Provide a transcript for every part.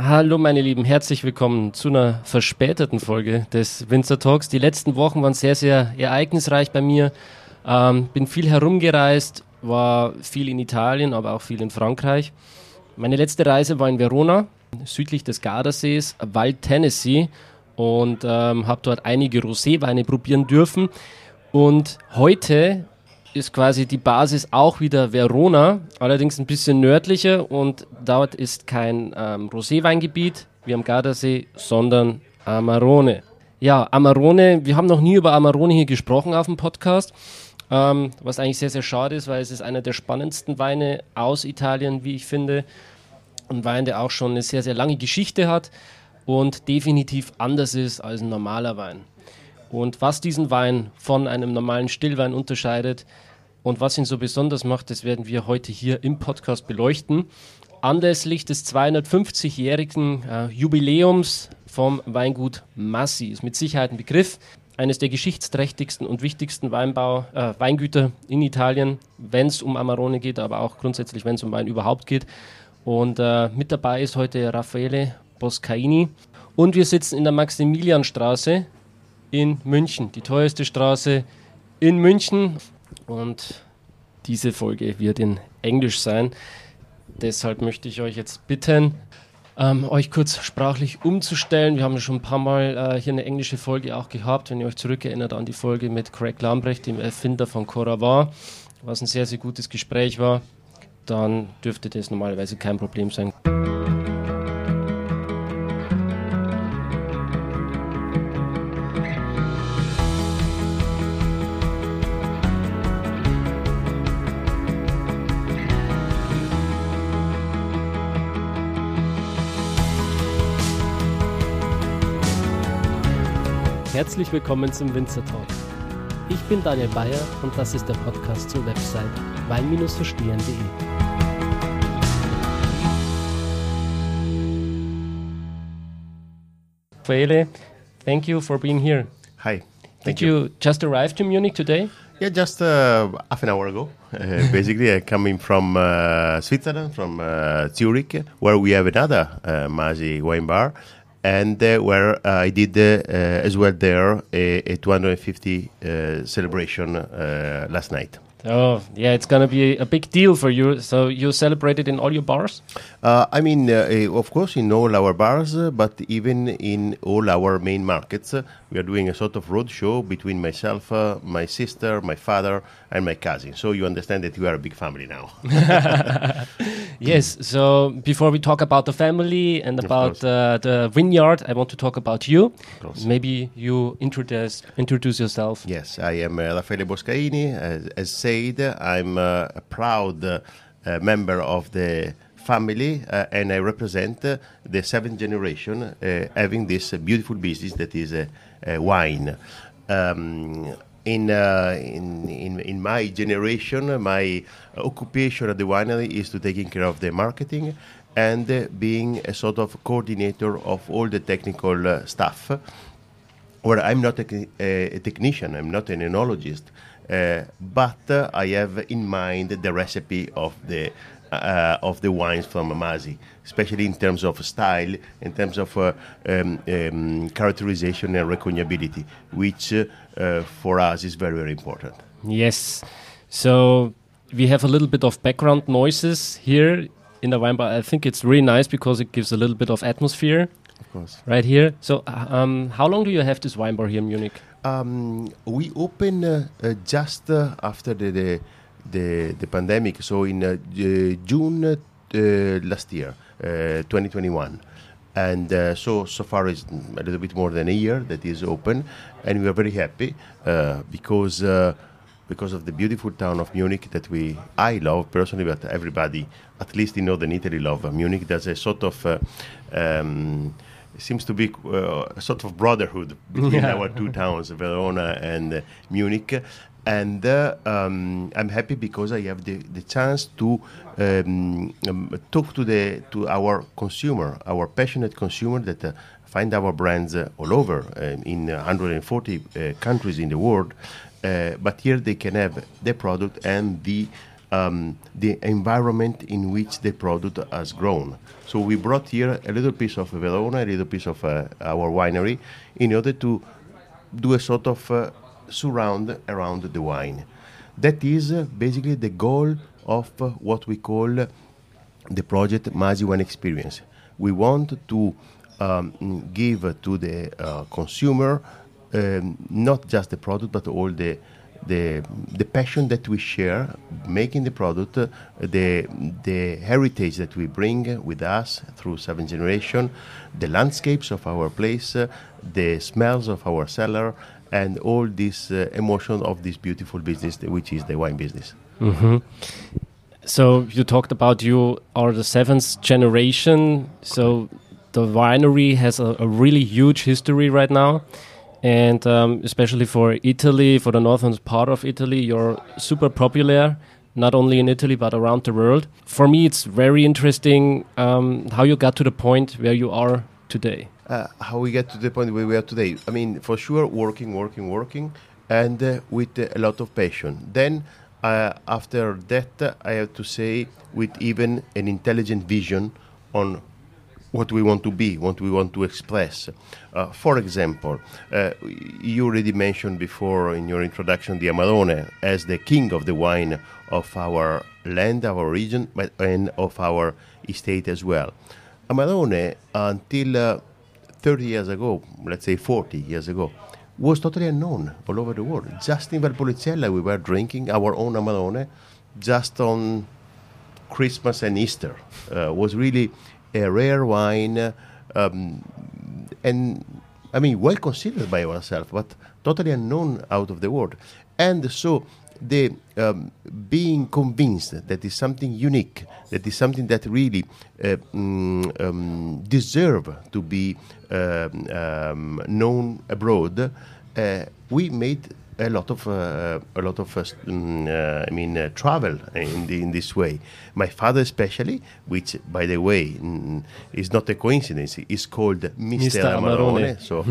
Hallo meine Lieben, herzlich willkommen zu einer verspäteten Folge des Winzer Talks. Die letzten Wochen waren sehr, sehr ereignisreich bei mir. Ähm, bin viel herumgereist, war viel in Italien, aber auch viel in Frankreich. Meine letzte Reise war in Verona, südlich des Gardasees, Wald Tennessee und ähm, habe dort einige Roséweine probieren dürfen. Und heute ist quasi die Basis auch wieder Verona, allerdings ein bisschen nördlicher und dort ist kein ähm, Roséweingebiet wie am Gardasee, sondern Amarone. Ja, Amarone, wir haben noch nie über Amarone hier gesprochen auf dem Podcast, ähm, was eigentlich sehr, sehr schade ist, weil es ist einer der spannendsten Weine aus Italien, wie ich finde. Ein Wein, der auch schon eine sehr, sehr lange Geschichte hat und definitiv anders ist als ein normaler Wein. Und was diesen Wein von einem normalen Stillwein unterscheidet und was ihn so besonders macht, das werden wir heute hier im Podcast beleuchten. Anlässlich des 250-jährigen äh, Jubiläums vom Weingut Massi ist mit Sicherheit ein Begriff. Eines der geschichtsträchtigsten und wichtigsten Weinbau, äh, Weingüter in Italien, wenn es um Amarone geht, aber auch grundsätzlich, wenn es um Wein überhaupt geht. Und äh, mit dabei ist heute Raffaele Boscaini. Und wir sitzen in der Maximilianstraße in München, die teuerste Straße in München. Und diese Folge wird in Englisch sein. Deshalb möchte ich euch jetzt bitten, ähm, euch kurz sprachlich umzustellen. Wir haben schon ein paar Mal äh, hier eine englische Folge auch gehabt, wenn ihr euch zurückerinnert an die Folge mit Craig Lambrecht, dem Erfinder von Coravin, was ein sehr, sehr gutes Gespräch war. Dann dürfte das normalerweise kein Problem sein. Herzlich willkommen zum Winzer Talk. Ich bin Daniel Bayer und das ist der Podcast zur Website wein-verstehen.de. Raffaele, thank you for being here. Hi. Did you. you just arrive to Munich today? Yeah, just uh, half an hour ago. Uh, basically, I coming from uh, Switzerland, from uh, Zurich, where we have another uh, Masi wine bar, and uh, where uh, I did uh, as well there a, a 250 celebration last night. Oh, yeah, it's going to be a big deal for you. So you celebrated in all your bars? Uh, I mean, uh, of course, in all our bars, uh, but even in all our main markets. We are doing a sort of road show between myself, uh, my sister, my father, and my cousin. So you understand that we are a big family now. yes. So before we talk about the family and about uh, the vineyard, I want to talk about you. Maybe you introduce introduce yourself. Yes, I am uh, Raffaele Boscaini, as, as said, I'm uh, a proud uh, member of the family uh, and I represent the seventh generation having this beautiful business that is wine. Um, in, uh, in, in, in my generation, my occupation at the winery is to taking care of the marketing and uh, being a sort of coordinator of all the technical uh, stuff. Where I'm not a, a, technician, I'm not an enologist, uh, but uh, I have in mind the recipe of the uh, of the wines from Amazi, especially in terms of style, in terms of uh, um, um, characterization and recognizability, which uh, for us is very, very important. Yes. So we have a little bit of background noises here in the wine bar. I think it's really nice because it gives a little bit of atmosphere. Of course. Right here. So, um, how long do you have this wine bar here in Munich? Um, we opened uh, uh, just uh, after the, the, the the pandemic, so in uh, June uh, last year, 2021, and so so far it's a little bit more than a year that is open, and we are very happy because because of the beautiful town of Munich that we I love personally, but everybody, at least in northern Italy, love Munich. There's a sort of uh, um, seems to be uh, a sort of brotherhood between yeah. our two towns, Verona and uh, Munich. And uh, um, I'm happy because I have the, the chance to um, um, talk to the to our consumer, our passionate consumer that uh, find our brands uh, all over um, in 140 uh, countries in the world. but here they can have the product and the um, the environment in which the product has grown. So we brought here a little piece of Verona, a little piece of uh, our winery, in order to do a sort of uh, surround around the wine. That is uh, basically the goal of uh, what we call the project Masi Wine Experience. We want to um, give to the uh, consumer um, not just the product but all the the the passion that we share making the product uh, the the heritage that we bring with us through seven generation the landscapes of our place uh, the smells of our cellar and all this uh, emotion of this beautiful business which is the wine business mm-hmm. so you talked about you are the seventh generation so the winery has a, a really huge history right now and um, especially for Italy, for the northern part of Italy, you're super popular, not only in Italy but around the world. For me, it's very interesting um, how you got to the point where you are today. Uh, how we get to the point where we are today? I mean, for sure, working, working, working, and uh, with uh, a lot of passion. Then, uh, after that, I have to say, with even an intelligent vision on what we want to be, what we want to express. Uh, for example, uh, you already mentioned before in your introduction the Amarone as the king of the wine of our land, our region, but, and of our estate as well. Amarone, until uh, 30 years ago, let's say 40 years ago, was totally unknown all over the world. Just in Valpolicella, we were drinking our own Amarone just on Christmas and Easter. Uh, was really a rare wine, um, and I mean, well considered by ourselves, but totally unknown out of the world. And so, the um, being convinced that is something unique, that is something that really uh, mm, um, deserve to be um, um, known abroad, uh, we made a lot of uh, a lot of uh, mm, uh, I mean uh, travel in the, in this way. My father, especially, which by the way mm, is not a coincidence, is called Mr. Amarone, so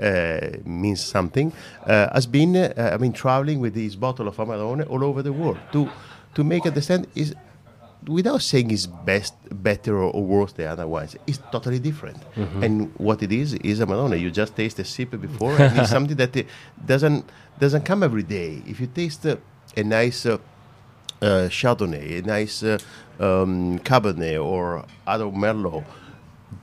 uh, means something. Uh, has been I mean traveling with his bottle of Amarone all over the world to to make understand is without saying it's best, better or, worse than otherwise, it's totally different. Mm-hmm. And what it is is a Amarone. You just taste a sip before, and it's something that it doesn't doesn't come every day. If you taste uh, a nice uh, uh, Chardonnay, a nice uh, um, Cabernet, or other Merlot,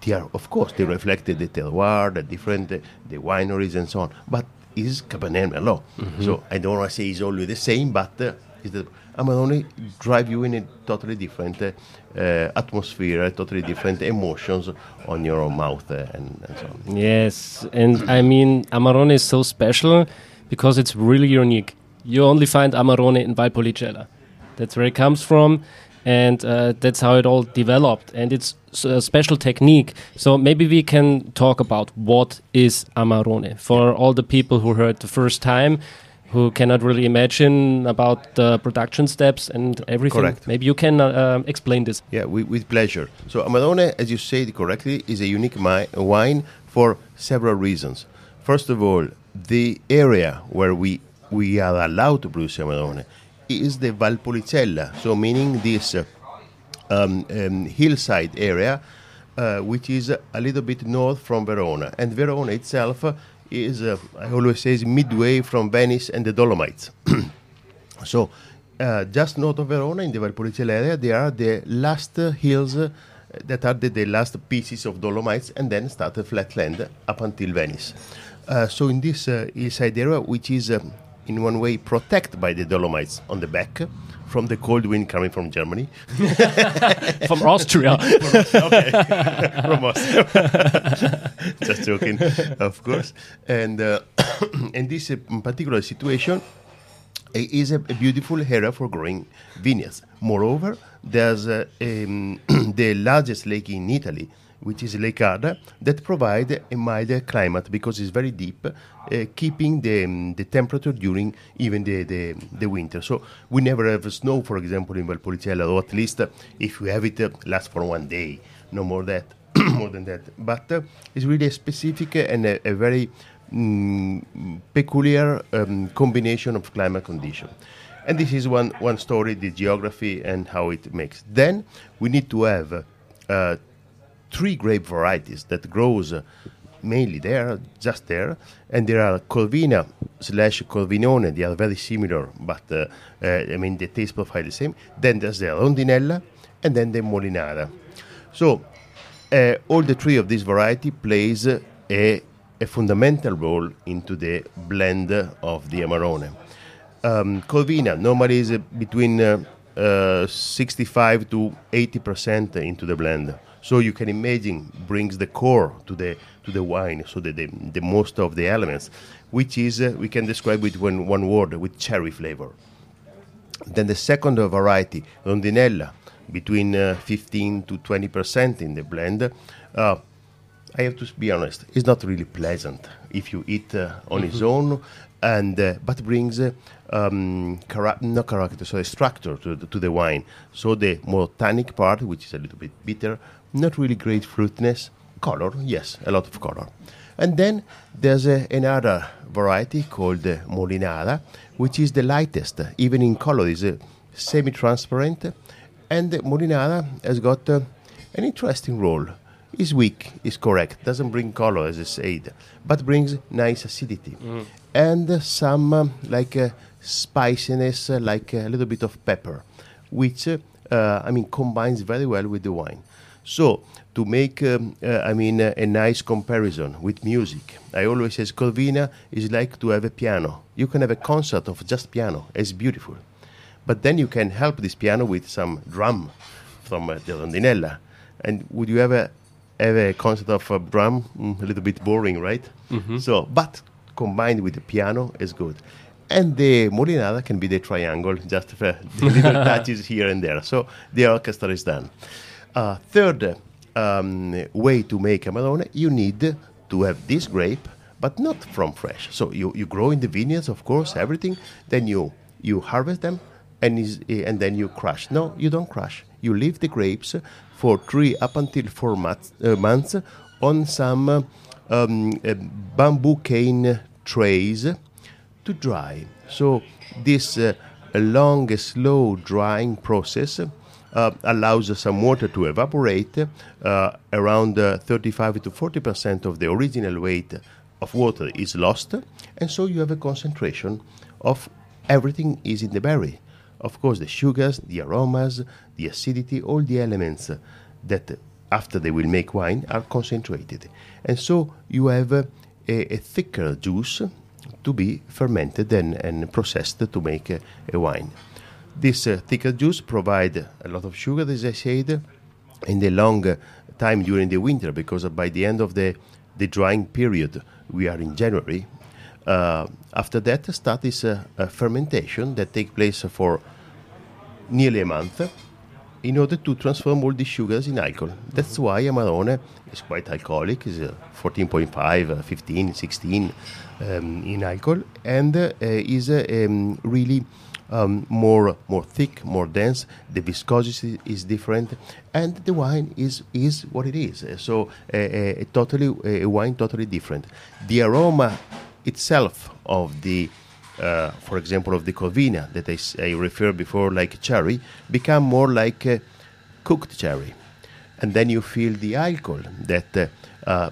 they are of course they reflect the terroir, the different uh, the wineries and so on. But is Cabernet Merlot, mm-hmm. so I don't want to say it's always the same, but uh, it's the Amarone drive you in a totally different uh, atmosphere, totally different emotions on your mouth uh, and, and, so on. Yes, and I mean Amarone is so special because it's really unique. You only find Amarone in Valpolicella. That's where it comes from, and uh, that's how it all developed. And it's a special technique. So maybe we can talk about what is Amarone for all the people who heard the first time who cannot really imagine about the production steps and everything. Correct. Maybe you can uh, uh explain this. Yeah, with, with, pleasure. So Amarone, as you said correctly, is a unique wine for several reasons. First of all, the area where we we are allowed to produce Amarone is the Valpolicella, so meaning this uh, um, um, hillside area, uh, which is a little bit north from Verona, and Verona itself is, uh, I always say, is midway from Venice and the Dolomites. so, uh, just north of Verona, in the Valpolicella area, there are the last uh, hills that are the, the, last pieces of Dolomites, and then start a flatland up until Venice. Uh, so, in this uh, hillside area, which is um, in one way protected by the Dolomites on the back, from the cold wind coming from Germany. from Austria. okay. from Austria. Just joking, of course. And uh, in this uh, particular situation, is a, a, beautiful area for growing vineyards. Moreover, there's uh, um, the largest lake in Italy, which is Lake Garda, that provide a milder climate because it's very deep, uh, keeping the, um, the temperature during even the, the, the, winter. So we never have snow, for example, in Valpolicella, or at least uh, if we have it, uh, lasts for one day, no more that, more than that. But uh, it's really a specific and a, a very mm, peculiar um, combination of climate condition. And this is one, one story, the geography and how it makes. Then we need to have uh, three grape varieties that grows uh, mainly there, just there, and there are Corvina slash Corvinone. They are very similar, but uh, uh, I mean the taste profile the same. Then there's the Rondinella, and then the Molinara. So uh, all the three of these variety plays a, a fundamental role into the blend of the Amarone. Um, Corvina normally is uh, between uh, uh, 65 to 80 percent into the blend. So you can imagine brings the core to the to the wine, so that the, the most of the elements, which is uh, we can describe with one, one word with cherry flavor. Then the second variety, Rondinella, between uh, 15 to 20 percent in the blend. Uh, I have to be honest, it's not really pleasant if you eat uh, on its own, and uh, but brings uh, um, chara- not character, so a structure to the, to the wine. So the more tannic part, which is a little bit bitter, not really great fruitness, color, yes, a lot of color. And then there's another variety called uh, Molinara, which is the lightest, even in color, is uh, semi-transparent, and Molinara has got uh, an interesting role is weak, is correct, doesn't bring color as I said, but brings nice acidity Mm. and uh, some um, like uh, spiciness, uh, like a little bit of pepper, which uh, uh, I mean combines very well with the wine. So to make um, uh, I mean uh, a nice comparison with music, I always say Corvina is like to have a piano. You can have a concert of just piano. It's beautiful, but then you can help this piano with some drum from uh, the rondinella. And would you ever have a concert of a drum? Mm, a little bit boring, right? So, but combined with the piano is good. And the molinara can be the triangle, just for the little touches here and there. So the orchestra is done. Uh, third um, way to make Amarone, you need to have this grape, but not from fresh. So you, you grow in the vineyards, of course, everything. Then you you harvest them, and is, and then you crush. No, you don't crush. You leave the grapes for three up until four months, uh, months on some um, uh, bamboo cane trays to dry. So this uh, long, slow drying process uh, allows some water to evaporate. Uh, around uh, 35 to 40 percent of the original weight of water is lost, and so you have a concentration of everything is in the berry. Of course, the sugars, the aromas, the acidity, all the elements that after they will make wine are concentrated, and so you have a, a, thicker juice to be fermented and, and processed to make a wine. This uh, thicker juice provide a lot of sugar, as I said, in the long time during the winter, because by the end of the, the drying period, we are in January. Uh, after that, start this uh, fermentation that take place for nearly a month in order to transform all the sugars in alcohol. That's why Amarone is quite alcoholic, is uh, 14.5, uh, 15, 16 um, in alcohol, and uh, is uh, um, really um, more more thick, more dense. The viscosity is different, and the wine is is what it is. So a, a, totally a wine totally different. The aroma itself of the uh, for example, of the Corvina that I, I referred before, like cherry, become more like uh, cooked cherry. And then you feel the alcohol that, uh, uh,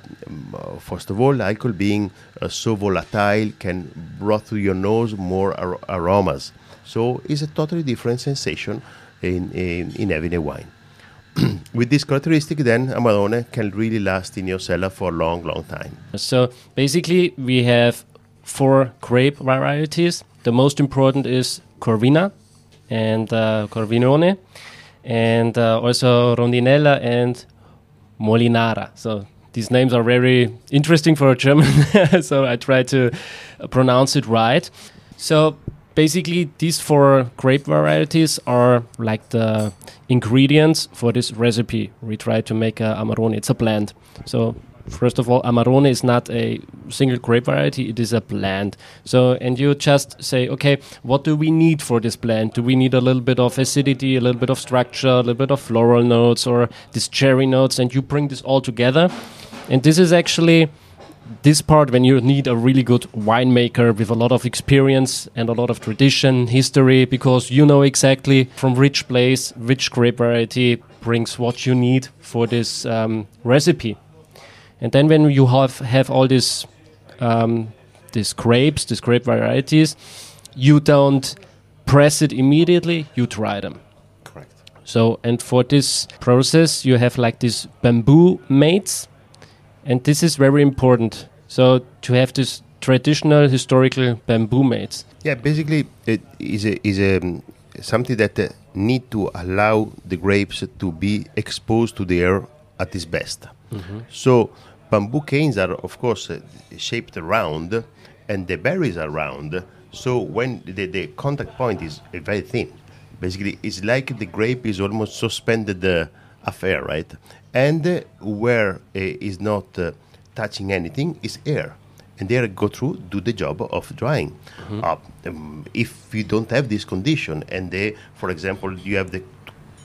first of all, alcohol being uh, so volatile can brought through your nose more ar- aromas. So it's a totally different sensation in, in, in having a wine. With this characteristic, then Amarone can really last in your cellar for a long, long time. So basically, we have four grape varieties. The most important is Corvina and uh, Corvinone, and uh, also Rondinella and Molinara. So these names are very interesting for a German, so I try to pronounce it right. So basically, these four grape varieties are like the ingredients for this recipe. We try to make a Amarone. It's a blend. So first of all, Amarone is not a single grape variety; it is a blend. So, and you just say, okay, what do we need for this blend? Do we need a little bit of acidity, a little bit of structure, a little bit of floral notes, or these cherry notes? And you bring this all together, and this is actually this part when you need a really good winemaker with a lot of experience and a lot of tradition, history, because you know exactly from which place, which grape variety brings what you need for this um, recipe. And then when you have have all these um, these grapes, these grape varieties, you don't press it immediately. You dry them. Correct. So, and for this process, you have like these bamboo mates, and this is very important. So, to have this traditional historical bamboo mates. Yeah, basically, it is a, is a, something that uh, need to allow the grapes to be exposed to the air at its best. So, bamboo canes are, of course, uh, shaped round, and the berries are round. So, when the, the contact point is uh, very thin, basically, it's like the grape is almost suspended uh, affair, right? And uh, where uh, is not uh, touching anything is air and there go through do the job of drying. Uh, um, if you don't have this condition, and they, for example, you have the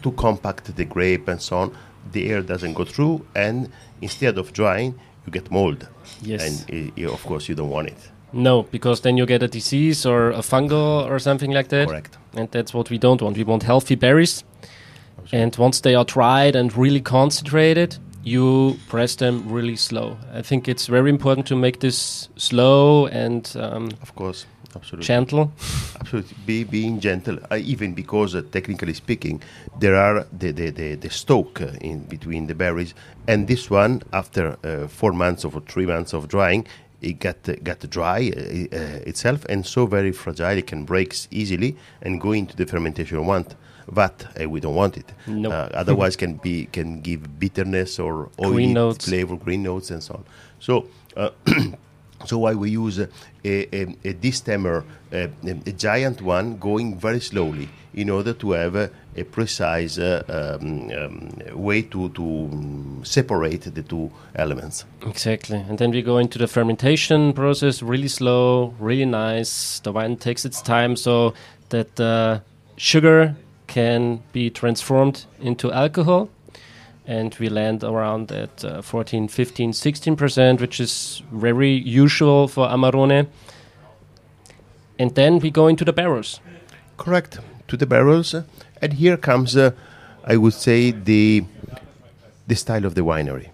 too compact the grape and so on, the air doesn't go through, and instead of drying, you get mold. Yes. and uh, you, of course you don't want it. No, because then you get a disease or a fungal or something like that. Correct. And that's what we don't want. We want healthy berries. And once they are dried and really concentrated, you press them really slow. I think it's very important to make this slow and um, Of course, absolutely. gentle. Absolutely, be being gentle. Uh, even because, uh, technically speaking, there are the the, the, the stalk uh, in between the berries, and this one, after uh, four months or three months of drying, it got uh, got dry uh, uh, itself, and so very fragile. It can break easily and go into the fermentation want. But uh, we don't want it. Nope. Uh, otherwise, can be can give bitterness or oily flavor, green notes, and so on. So. Uh, So why we use a, a, a distemmer, a, a giant one, going very slowly in order to have a, a precise uh, um, um, way to, to um, separate the two elements. Exactly. And then we go into the fermentation process really slow, really nice. The wine takes its time so that the sugar can be transformed into alcohol. And we land around at uh, 14, 15, 16%, which is very usual for Amarone. And then we go into the barrels. Correct. To the barrels, and here comes, uh, I would say, the the style of the winery.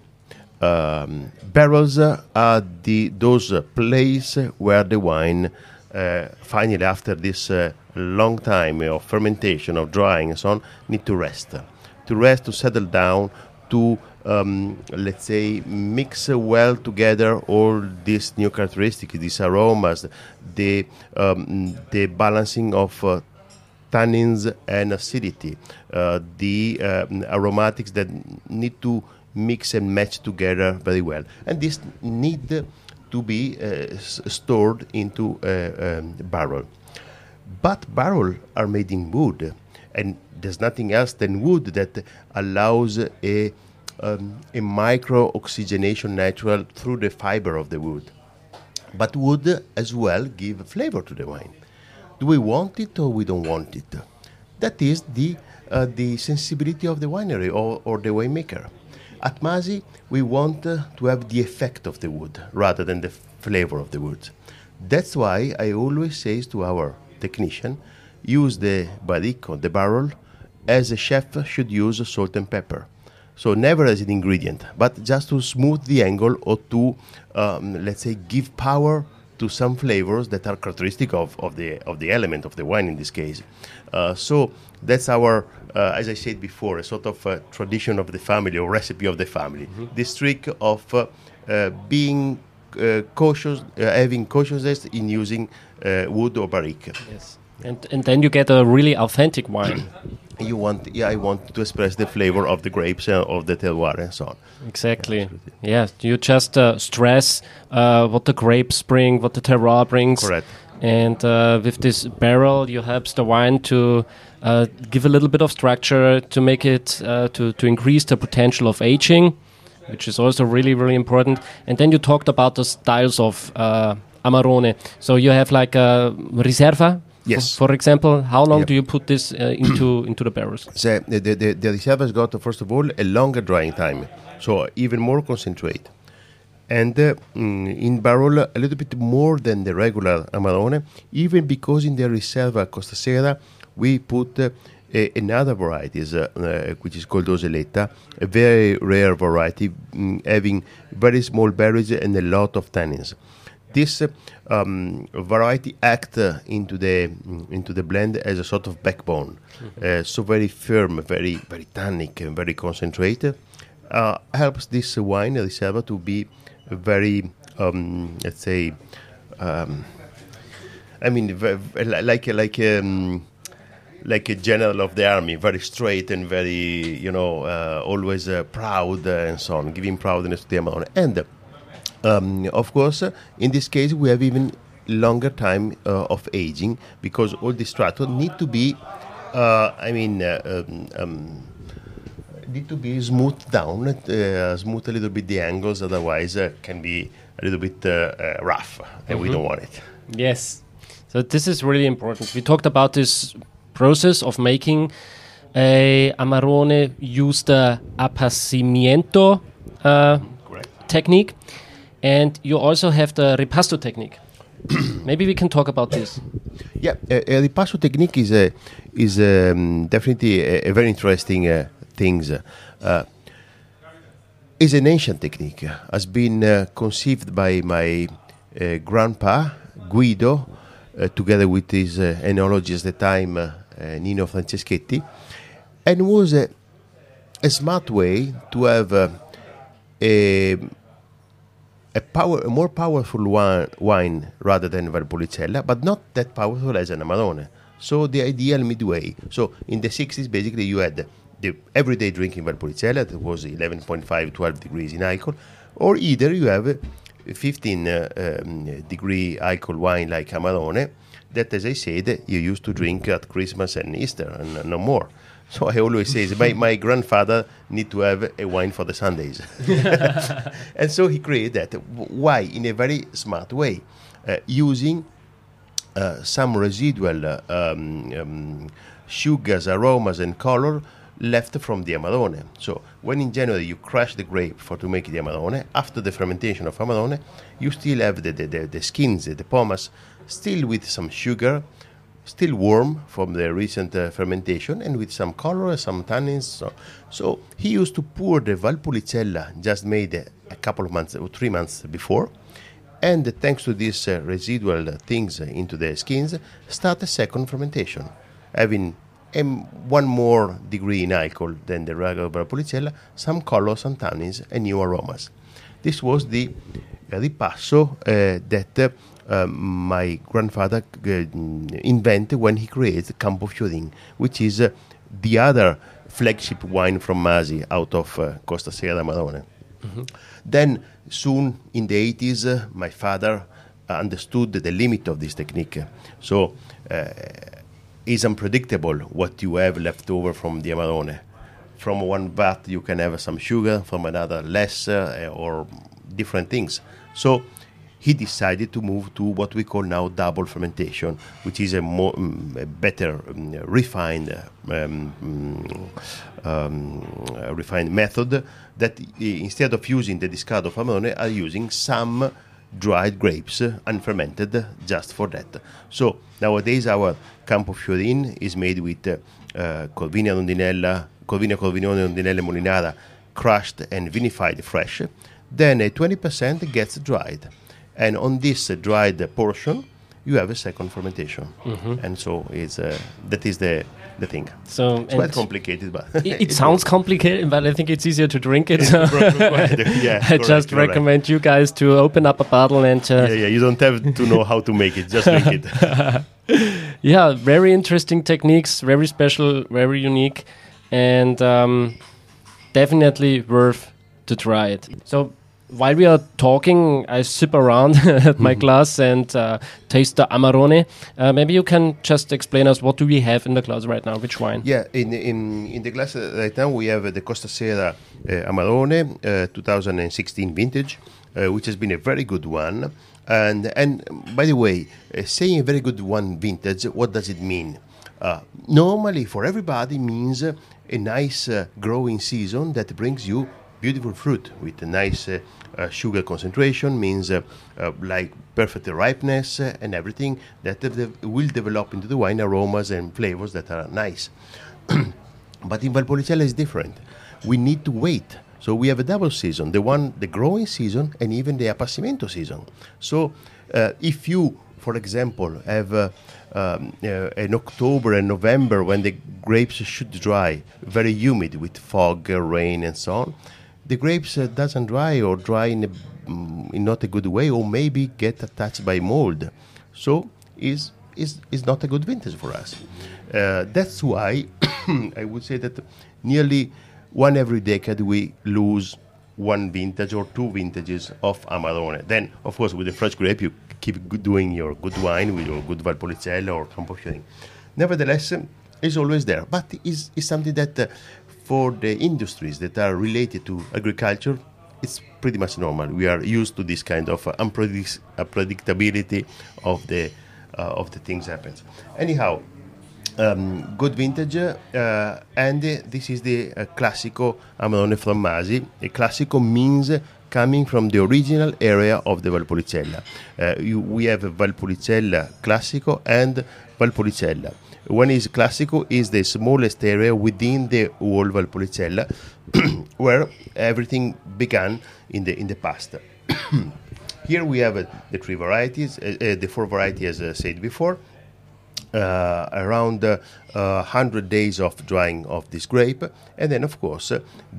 Um, barrels are the those place where the wine uh, finally, after this uh, long time of fermentation, of drying, and so on, need to rest, to rest, to settle down, to um, let's say mix uh, well together all these new characteristics, these aromas, the um, the balancing of uh, tannins and acidity, uh, the um, aromatics that need to mix and match together very well, and this need to be uh, stored into a um, barrel. But barrel are made in wood, and there's nothing else than wood that allows a um, a micro oxygenation natural through the fiber of the wood. But wood as well give flavor to the wine. Do we want it or we don't want it? That is the uh, the sensibility of the winery or, or the winemaker. At Masi, we want uh, to have the effect of the wood rather than the flavor of the wood. That's why I always say to our technician, use the barrique or the barrel as a chef should use salt and pepper. So never as an ingredient, but just to smooth the angle or to, um, let's say, give power to some flavors that are characteristic of, of the of the element of the wine in this case. Uh, so that's our, uh, as I said before, a sort of uh, tradition of the family or recipe of the family. This trick of uh, uh, being cautious, uh, having cautiousness in using uh, wood or barrique. Yes. And, and then you get a really authentic wine. You want, yeah, I want to express the flavor of the grapes, uh, of the terroir, and so on. Exactly. Yeah, you just uh, stress uh, what the grapes bring, what the terroir brings. Correct. And uh, with this barrel, you helps the wine to uh, give a little bit of structure to make it uh, to to increase the potential of aging, which is also really really important. And then you talked about the styles of uh, Amarone. So you have like a Reserva. Yes. For, for example, how long Yep. do you put this uh, into into the barrels? So the, the, the, the reserve has got, first of all, a longer drying time, so even more concentrate. and uh, mm, in barrel a little bit more than the regular Amarone, even because in the Riserva Costa Sera we put uh, another varieties uh, uh, which is called Oseletta, a very rare variety mm, having very small berries and a lot of tannins. This uh, um, variety act uh, into the mm, into the blend as a sort of backbone, uh, so very firm, very very tannic, and very concentrated. Uh, helps this wine, the Riserva, to be very, um, let's say, um, I mean, v- v- like like um, like a general of the army, very straight and very, you know, uh, always uh, proud uh, and so on, giving proudness to the Amarone. And um, of course, uh, in this case, we have even longer time uh, of aging because all the strato need to be, uh, I mean, uh, um, um, need to be smoothed down, uh, smooth a little bit the angles, otherwise uh, can be a little bit uh, uh, rough, and we don't want it. Yes. So this is really important. We talked about this process of making a Amarone use the appassimento uh, technique, and you also have the ripasso technique. Maybe we can talk about this. Yeah, uh, uh, the passo technique is a is um, definitely a, a very interesting uh, thing. Uh, is an ancient technique. Has been uh, conceived by my uh, grandpa Guido, uh, together with his uh, enologist at the time uh, uh, Nino Franceschetti, and was a, a smart way to have uh, a a power, a more powerful wine, wine rather than Valpolicella, but not that powerful as an Amarone. So the ideal midway. So in the 60s, basically, you had the everyday drinking Valpolicella that was 11.5, 12 degrees in alcohol, or either you have a 15 uh, um, degree alcohol wine like Amarone that, as I said, you used to drink at Christmas and Easter and no more. So I always say, my, my grandfather need to have a wine for the Sundays. and so he created that. Why? In a very smart way, uh, using uh, some residual uh, um, um, sugars, aromas, and color left from the Amarone. So when in January you crush the grape for to make the Amarone, after the fermentation of Amarone, you still have the, the, the, the skins, the pomace, still with some sugar, still warm from the recent uh, fermentation, and with some color, some tannins. So, so he used to pour the Valpolicella just made a, couple of months or three months before, and thanks to these uh, residual things into the skins, start a second fermentation, having um, one more degree in alcohol than the regular Valpolicella, some color, some tannins, and new aromas. This was the ripasso uh, that uh, um, my grandfather uh, invented when he created Campo Fiorin, which is uh, the other flagship wine from Masi out of uh, Costa Sera Amarone. Then, soon in the 80s, uh, my father understood the limit of this technique. So, uh, it's unpredictable what you have left over from the Amarone. From one vat, you can have some sugar, from another, less, uh, or different things. So, he decided to move to what we call now double fermentation, which is a more um, a better um, refined mm, um, uh, refined method that uh, instead of using the discard of Amarone are using some dried grapes uh, unfermented just for that. So nowadays our Campo Fiorin is made with uh, uh, Corvina Rondinella, Corvina Corvinone Rondinella Molinara crushed and vinified fresh. Then a 20% gets dried and on this dried portion you have a second fermentation and so it's uh, that is the the thing So it's quite complicated but it, it sounds complicated, but I think it's easier to drink it. So yeah, I just correct. recommend you guys to open up a bottle and uh, yeah yeah you don't have to know how to make it just make it yeah, very interesting techniques, very special, very unique, and um, definitely worth to try it. So while we are talking, I sip around at my glass and uh, taste the Amarone. Uh, maybe you can just explain us what do we have in the glass right now, which wine? Yeah, in in in the glass uh, right now we have uh, the Costa Sera uh, Amarone uh, 2016 vintage, uh, which has been a very good one. And and by the way, uh, saying a very good one vintage, what does it mean? Uh, normally, for everybody, means uh, a nice uh, growing season that brings you beautiful fruit with a nice sugar concentration, means uh, uh, like perfect ripeness uh, and everything that will develop into the wine aromas and flavors that are nice. but in Valpolicella is different. We need to wait. So we have a double season: the one, the growing season, and even the appassimento season. So uh, if you, for example, have uh, um, uh, in October and November when the grapes should dry, very humid with fog, uh, rain, and so on, the grapes uh, doesn't dry or dry in, a, mm, in not a good way, or maybe get attached by mold. So is is is not a good vintage for us. Uh, that's why I would say that nearly one every decade we lose one vintage or two vintages of Amarone. Then, of course, with the fresh grape, you keep doing your good wine with your good Valpolicella or Campofiorin. Nevertheless, it's always there, but it's, it's something that uh, for the industries that are related to agriculture, it's pretty much normal. We are used to this kind of uh, unpredictability of the uh, of the things happens. Anyhow, um, good vintage, uh, and uh, this is the uh, Classico Amarone from Masi. A Classico means coming from the original area of the Valpolicella. Uh, you, we have Valpolicella Classico and Valpolicella. One is Classico is the smallest area within the whole Valpolicella, where everything began in the in the past. Here we have uh, the three varieties, uh, uh, the four varieties, as I said before. Uh, around uh, uh, 100 days of drying of this grape, and then, of course,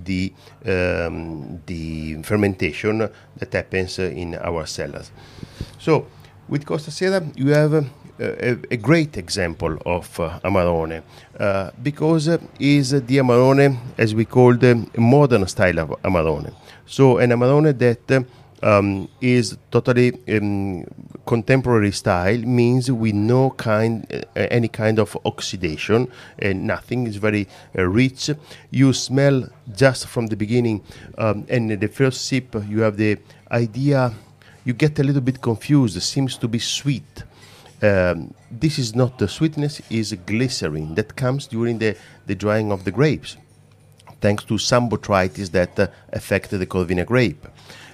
the, um, the fermentation that happens in our cellars. So, with Costa Sera, you have a, a great example of uh, Amarone uh, because uh, is the Amarone, as we call the modern style of Amarone. So, an Amarone that um, is totally um, contemporary style means with no kind uh, any kind of oxidation and nothing is very uh, rich you smell just from the beginning um, and the first sip you have the idea you get a little bit confused it seems to be sweet um, this is not the sweetness is glycerin that comes during the, the drying of the grapes thanks to some botrytis that uh, affect the Corvina grape.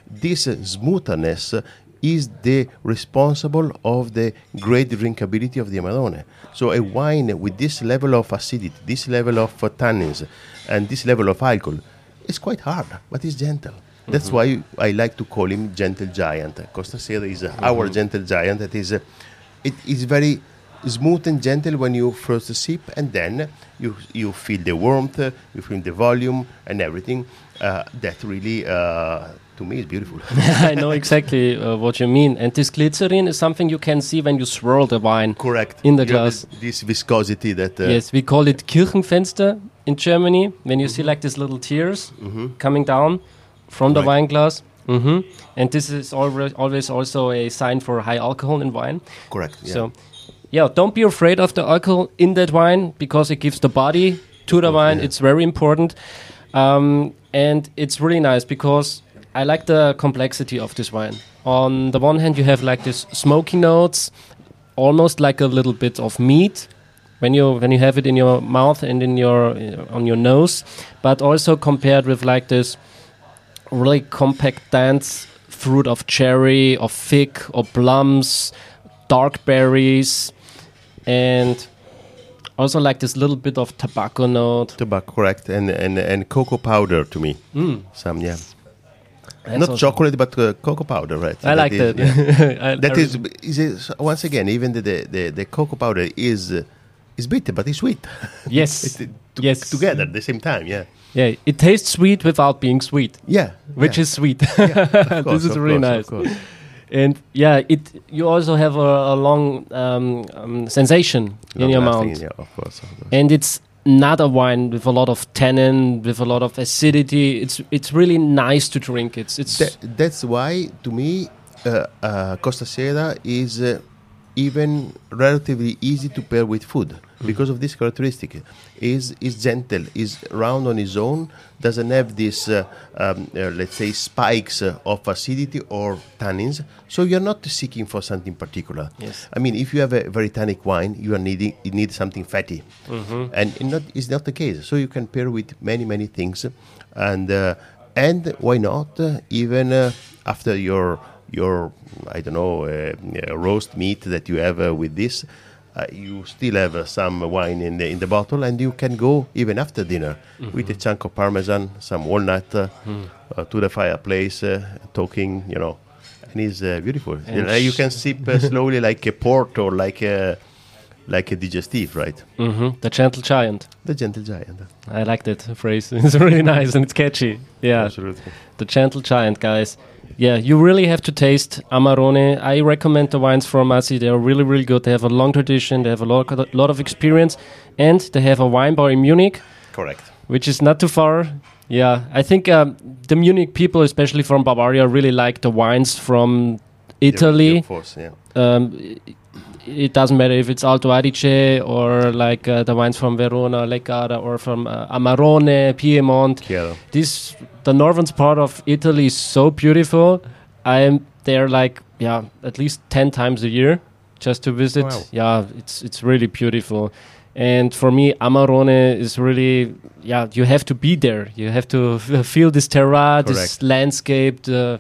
This uh, smoothness uh, is the responsible of the great drinkability of the Amarone. So a wine with this level of acidity, this level of uh, tannins, and this level of alcohol is quite hard, but it's gentle. That's why I like to call him gentle giant. Costa Sera is uh, our gentle giant. That is, uh, it is very smooth and gentle when you first sip, and then you you feel the warmth, you feel the volume and everything. Uh, that really, uh, to me, is beautiful. I know exactly uh, what you mean. And this glycerin is something you can see when you swirl the wine. Correct. In the You glass. This, this viscosity that. Uh, Yes, we call it Kirchenfenster in Germany. When you see like these little tears coming down from the wine glass. Hmm And this is always, always also a sign for high alcohol in wine. Correct. Yeah. So, yeah, don't be afraid of the alcohol in that wine because it gives the body to the wine. yeah. It's very important. Um, and it's really nice because I like the complexity of this wine. On the one hand, you have like this smoky notes, almost like a little bit of meat when you when you have it in your mouth and in your uh, on your nose, but also compared with like this really compact dense fruit of cherry, of fig, or plums, dark berries, and also like this little bit of tobacco note. Tobacco, correct, and and and cocoa powder to me. Some yeah, That's not chocolate, but uh, cocoa powder, right? I like is- that. yeah. I- That I- is, is is- once again, even the the, the, the cocoa powder is uh, is bitter, but it's sweet. yes, It's, uh, to- yes, together at the same time. Yeah, Yeah, it tastes sweet without being sweet, yeah, which yeah. is sweet. Yeah, of course, this is really course, nice. of course. And yeah, it you also have a, a long um, um, sensation in your mouth, Yeah, of course. Of course. and it's not a wine with a lot of tannin, with a lot of acidity. It's it's really nice to drink. It's it's That, that's why, to me, uh, uh, Costa Sera is uh, even relatively easy to pair with food because of this characteristic. is is gentle, is round on his own, doesn't have this, uh, um, uh, let's say, spikes uh, of acidity or tannins. So you're not seeking for something particular. Yes. I mean, if you have a very tannic wine, you are needing you need something fatty, and it not, it's not the case. So you can pair with many many things, and uh, and why not uh, even uh, after your your I don't know uh, uh, roast meat that you have uh, with this. Uh, you still have uh, some wine in the in the bottle, and you can go even after dinner with a chunk of parmesan, some walnut, uh, uh, to the fireplace, uh, talking. You know, and it's uh, beautiful. And you sh- can sip uh, slowly like a port or like a like a digestive, right? hmm The Gentle Giant. The gentle giant. I like that phrase. It's really nice and it's catchy. Yeah. Absolutely. The Gentle Giant, guys. Yeah, you really have to taste Amarone. I recommend the wines from Masi. They are really, really good. They have a long tradition. They have a lot, lot of experience, and they have a wine bar in Munich, Correct. which is not too far. Yeah, I think um, the Munich people, especially from Bavaria, really like the wines from Italy. Of course, yeah. Um, it, doesn't matter if it's Alto Adige or like uh, the wines from Verona, Leccara, or from uh, Amarone, Piedmont Chiaro. this the northern part of Italy is so beautiful. I'm there like yeah at least ten times a year just to visit. Wow. Yeah, it's it's really beautiful. And for me, Amarone is really yeah. You have to be there. You have to f- feel this terroir, this landscape, the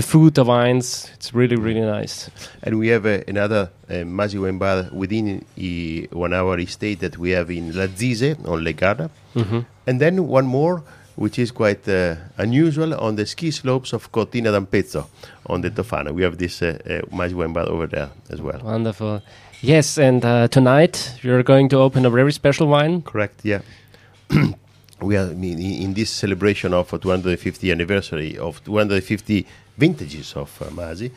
the food, the wines. It's really really nice. And we have uh, another uh, Masi wine bar within uh, one hour estate that we have in Lazise on Le Garda. Mhm. And then one more, which is quite uh, unusual, on the ski slopes of Cortina d'Ampezzo on the Tofana. We have this uh, uh, Masi wine bar over there as well. Wonderful. Yes, and uh, tonight you're going to open a very special wine. Correct, yeah. we are in in this celebration of 250 anniversary of 250 vintages of uh, Masi.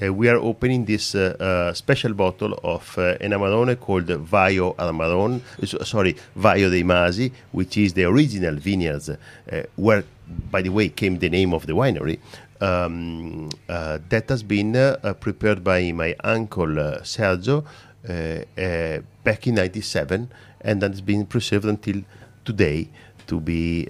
Uh, we are opening this uh, uh, special bottle of uh, an called Vaio Amarone, uh, sorry, Vaio dei Masi, which is the original vineyards where, by the way, came the name of the winery. Um, that has been prepared by my uncle Sergio back in 97 and that has been preserved until today to be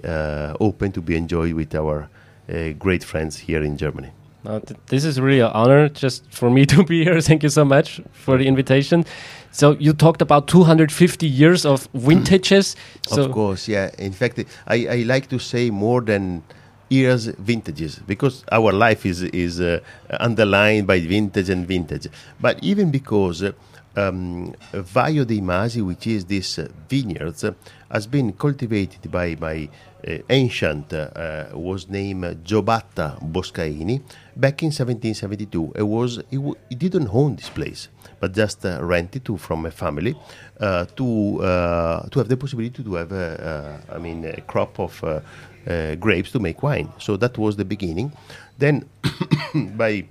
open to be enjoyed with our uh, great friends here in Germany. Uh, th- this is really an honor just for me to be here. Thank you so much for the invitation. So you talked about 250 years of vintages. so of course, yeah. In fact, I, I like to say more than years vintages because our life is is uh, underlined by vintage and vintage. But even because uh, um, Vaio dei Masi, which is this uh, vineyards, uh, has been cultivated by by ancient uh, uh, was named Giobatta Boscaini back in 1772. It was he, he didn't own this place, but just uh, rented to from a family uh, to uh, to have the possibility to have a, uh, I mean a crop of grapes to make wine. So that was the beginning. Then by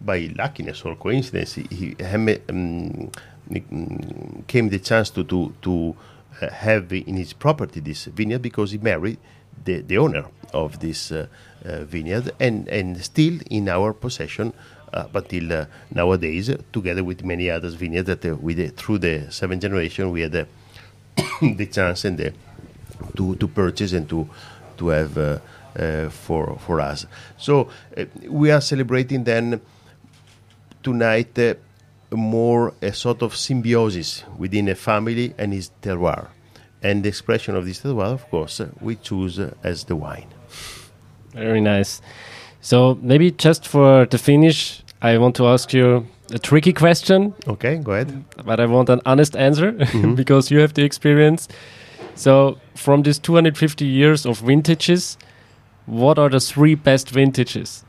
by luckiness or coincidence, he, he um, came the chance to to to uh, have in his property this vineyard because he married the, the owner of this uh, uh, vineyard and and still in our possession uh, up until uh, nowadays, together with many others vineyards that we did, through the seventh generation we had the chance and the to to purchase and to to have for for us. So we are celebrating then tonight more a sort of symbiosis within a family and its terroir. And the expression of this terroir, of course, we choose as the wine. very nice. So maybe just for the finish, I want to ask you a tricky question, Okay, go ahead. but I want an honest answer mm-hmm. because you have the experience. So from these 250 years of vintages, what are the three best vintages?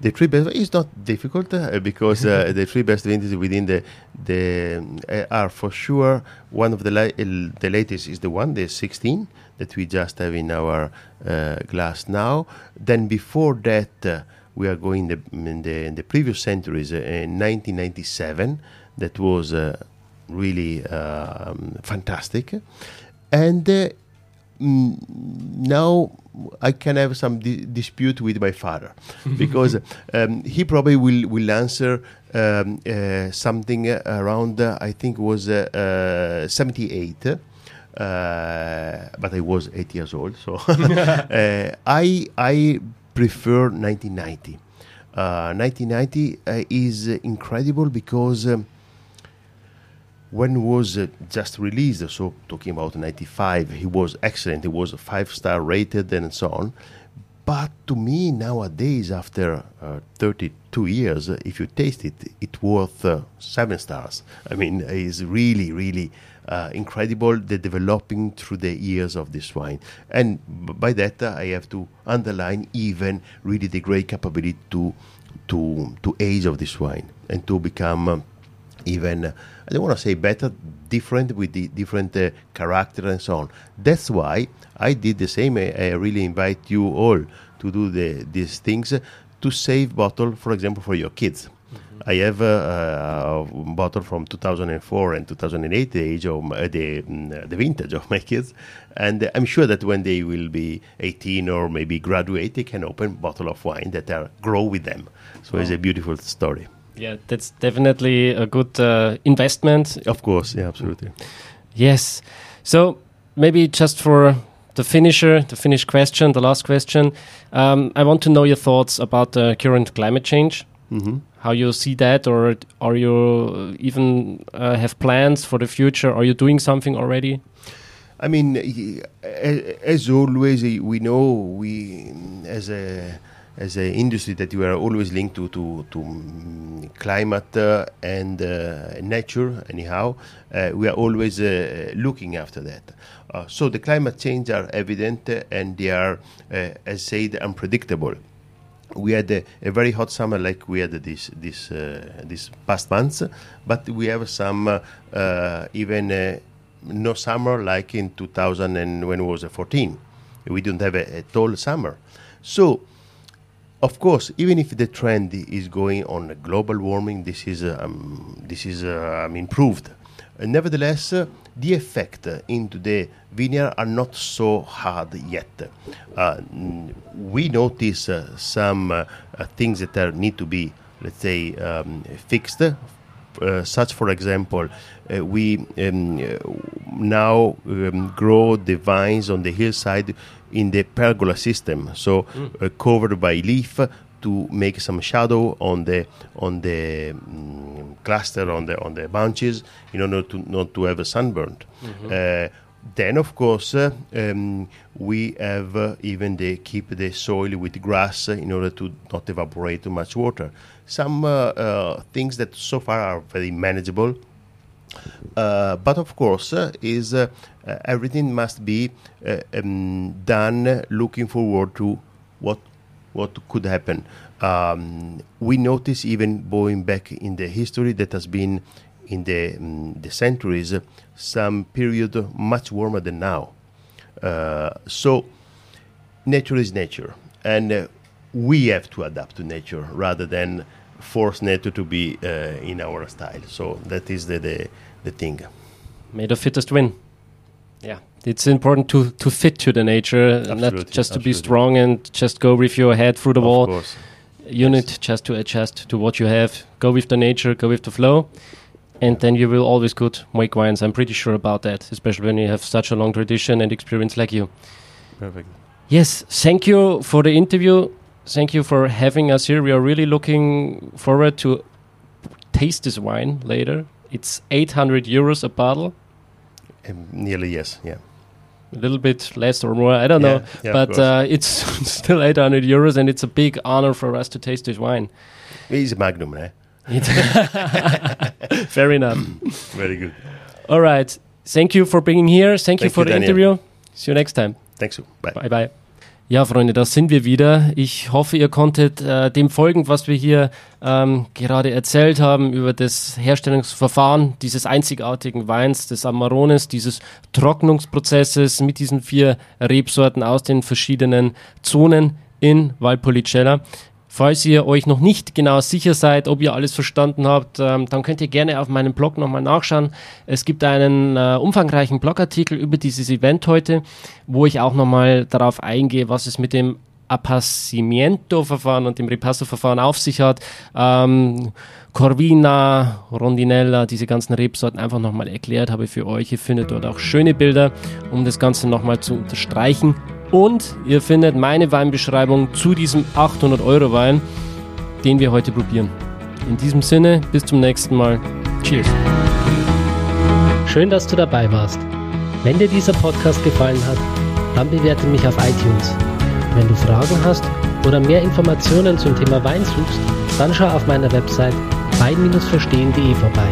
The three best is not difficult uh, because uh, the three best vintages within the the uh, are for sure one of the la- the latest is the one the 16 that we just have in our uh, glass now. Then before that uh, we are going the, in the in the previous centuries uh, in 1997 that was uh, really um, fantastic, and. Uh, mm, now I can have some di- dispute with my father. Because um, he probably will will answer um, uh, something around uh, I think was uh, uh, 78 uh, but I was 8 years old so uh, I I prefer 1990 uh, 1990 uh, is incredible because um, when was uh, just released, so talking about 95, he was excellent. He was five star rated and so on. but to me nowadays, after uh, 32 years, if you taste it, it's worth uh, seven stars. I mean, it's really, really uh, incredible the developing through the years of this wine. And by that, uh, I have to underline even really the great capability to to to age of this wine and to become. um, even uh, I don't want to say better, different with the different uh, character and so on. That's why I did the same. I, I really invite you all to do the, these things uh, to save bottle, for example, for your kids. I have uh, a bottle from 2004 and 2008, the age of my, the mm, the vintage of my kids, and uh, I'm sure that when they will be 18 or maybe graduate, they can open bottle of wine that are grow with them. So it's a beautiful story. Yeah, that's definitely a good uh, investment. Of course, yeah, absolutely. Yes. So maybe just for the finisher, the finish question, the last question, um, I want to know your thoughts about the current climate change. hmm How you see that, or are you even uh, have plans for the future? Are you doing something already? I mean, as always, we know we as a as an industry that we are always linked to to, to mm, climate uh, and uh, nature. Anyhow, uh, we are always uh, looking after that. Uh, so the climate change are evident uh, and they are, as said, unpredictable we had a, a very hot summer like we had this this this past months, but we have some even no summer like in 2000 and when it was uh, 14. We don't have a, a tall summer, so of course, even if the trend is going on global warming, this is um, this is um, improved. Uh, nevertheless, uh, the effect uh, into the vineyard are not so hard yet. Uh, we notice uh, some uh, things that are, need to be, let's say, um, fixed. Such, for example, we um, now um, grow the vines on the hillside in the pergola system, so uh, covered by leaf to make some shadow on the on the mm, cluster on the on the branches in order to not to have a sunburn. Uh, then, of course, uh, um, we have uh, even the keep the soil with grass in order to not evaporate too much water. Some uh, uh, things that so far are very manageable. Uh, but of course, uh, is uh, everything must be um, done looking forward to what what could happen. Um, we notice even going back in the history that has been in the um, the centuries some period much warmer than now. Uh, so nature is nature, and uh, we have to adapt to nature rather than force nature to be in our style. So that is the the, the thing. May the fittest win. Yeah, it's important to to fit to the nature, uh, not Absolutely, just to be strong and just go with your head through the Of wall. course. You need just to adjust to what you have. Go with the nature, go with the flow, and then you will always good make wines. I'm pretty sure about that, especially when you have such a long tradition and experience like you. Perfect. Yes, thank you for the interview. Thank you for having us here. We are really looking forward to taste this wine later. It's 800 euros a bottle. Um, nearly yes. Yeah. a little bit less or more, I don't know. Yeah, yeah, but uh, it's still 800 euros, and it's a big honor for us to taste this wine. It's a magnum, eh? Fair enough. Very good. All right. Thank you for being here. Thank, you for you, the Daniel. interview. See you next time. Thanks. Bye. Bye bye. Ja, Freunde, da sind wir wieder. Ich hoffe, ihr konntet äh, dem folgen, was wir hier ähm, gerade erzählt haben über das Herstellungsverfahren dieses einzigartigen Weins, des Amarones, dieses Trocknungsprozesses mit diesen vier Rebsorten aus den verschiedenen Zonen in Valpolicella. Falls ihr euch noch nicht genau sicher seid, ob ihr alles verstanden habt, ähm, dann könnt ihr gerne auf meinem Blog nochmal nachschauen. Es gibt einen äh, umfangreichen Blogartikel über dieses Event heute, wo ich auch nochmal darauf eingehe, was es mit dem Appassimento-Verfahren und dem Ripasso-Verfahren auf sich hat. Ähm, Corvina, Rondinella, diese ganzen Rebsorten einfach nochmal erklärt habe für euch. Ihr findet dort auch schöne Bilder, um das Ganze nochmal zu unterstreichen. Und ihr findet meine Weinbeschreibung zu diesem 800 Euro Wein, den wir heute probieren. In diesem Sinne, bis zum nächsten Mal. Cheers. Schön, dass du dabei warst. Wenn dir dieser Podcast gefallen hat, dann bewerte mich auf iTunes. Wenn du Fragen hast oder mehr Informationen zum Thema Wein suchst, dann schau auf meiner Website wein-verstehen.de vorbei.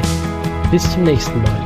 Bis zum nächsten Mal.